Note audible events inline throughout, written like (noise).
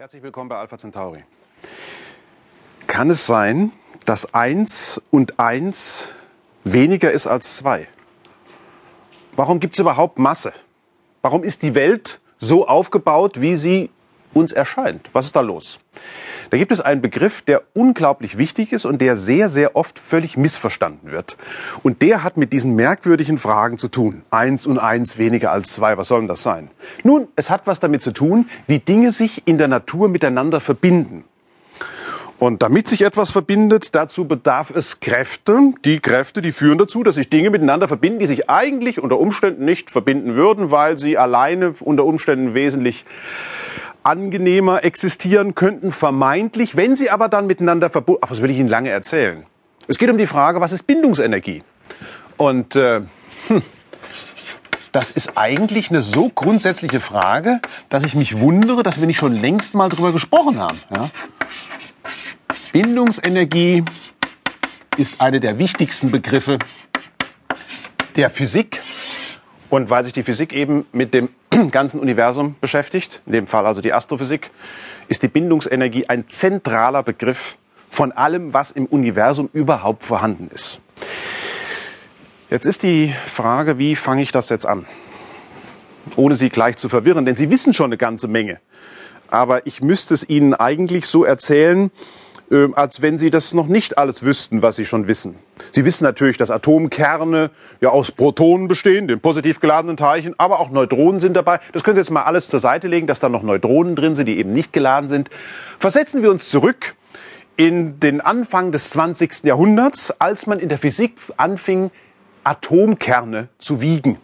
Herzlich willkommen bei Alpha Centauri. Kann es sein, dass 1 und 1 weniger ist als 2? Warum gibt es überhaupt Masse? Warum ist die Welt so aufgebaut, wie sie uns erscheint? Was ist da los? Da gibt es einen Begriff, der unglaublich wichtig ist und der sehr, sehr oft völlig missverstanden wird. Und der hat mit diesen merkwürdigen Fragen zu tun. Eins und eins weniger als zwei, was soll denn das sein? Nun, es hat was damit zu tun, wie Dinge sich in der Natur miteinander verbinden. Und damit sich etwas verbindet, dazu bedarf es Kräfte. Die Kräfte, die führen dazu, dass sich Dinge miteinander verbinden, die sich eigentlich unter Umständen nicht verbinden würden, weil sie alleine unter Umständen wesentlich angenehmer existieren könnten, vermeintlich, wenn sie aber dann miteinander verbunden. Ach, was will ich Ihnen lange erzählen? Es geht um die Frage, was ist Bindungsenergie? Und äh, hm, das ist eigentlich eine so grundsätzliche Frage, dass ich mich wundere, dass wir nicht schon längst mal drüber gesprochen haben. Ja? Bindungsenergie ist eine der wichtigsten Begriffe der Physik. Und weil sich die Physik eben mit dem (clears throat) ganzen Universum beschäftigt, in dem Fall also die Astrophysik, ist die Bindungsenergie ein zentraler Begriff von allem, was im Universum überhaupt vorhanden ist. Jetzt ist die Frage, wie fange ich das jetzt an? Ohne Sie gleich zu verwirren, denn Sie wissen schon eine ganze Menge. Aber ich müsste es Ihnen eigentlich so erzählen, äh, als wenn Sie das noch nicht alles wüssten, was Sie schon wissen. Sie wissen natürlich, dass Atomkerne ja aus Protonen bestehen, den positiv geladenen Teilchen, aber auch Neutronen sind dabei. Das können Sie jetzt mal alles zur Seite legen, dass da noch Neutronen drin sind, die eben nicht geladen sind. Versetzen wir uns zurück in den Anfang des 20. Jahrhunderts, als man in der Physik anfing, Atomkerne zu wiegen.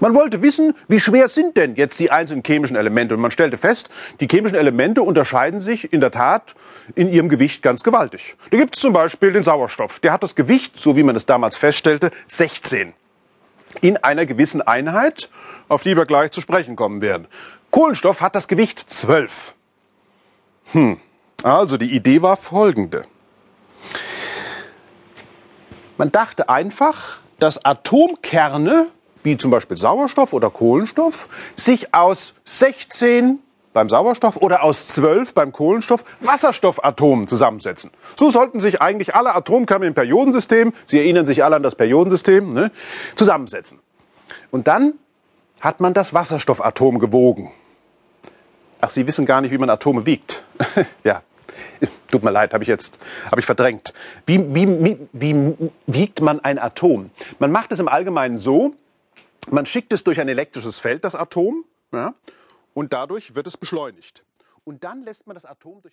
Man wollte wissen, wie schwer sind denn jetzt die einzelnen chemischen Elemente? Und man stellte fest, die chemischen Elemente unterscheiden sich in der Tat in ihrem Gewicht ganz gewaltig. Da gibt es zum Beispiel den Sauerstoff. Der hat das Gewicht, so wie man es damals feststellte, 16. In einer gewissen Einheit, auf die wir gleich zu sprechen kommen werden. Kohlenstoff hat das Gewicht 12. Hm. Also die Idee war folgende. Man dachte einfach, dass Atomkerne wie zum Beispiel Sauerstoff oder Kohlenstoff, sich aus 16 beim Sauerstoff oder aus 12 beim Kohlenstoff Wasserstoffatomen zusammensetzen. So sollten sich eigentlich alle Atomkerne im Periodensystem, Sie erinnern sich alle an das Periodensystem, ne, zusammensetzen. Und dann hat man das Wasserstoffatom gewogen. Ach, Sie wissen gar nicht, wie man Atome wiegt. (laughs) ja, tut mir leid, habe ich jetzt hab ich verdrängt. Wie, wie, wie, wie wiegt man ein Atom? Man macht es im Allgemeinen so, man schickt es durch ein elektrisches Feld, das Atom, ja, und dadurch wird es beschleunigt. Und dann lässt man das Atom durch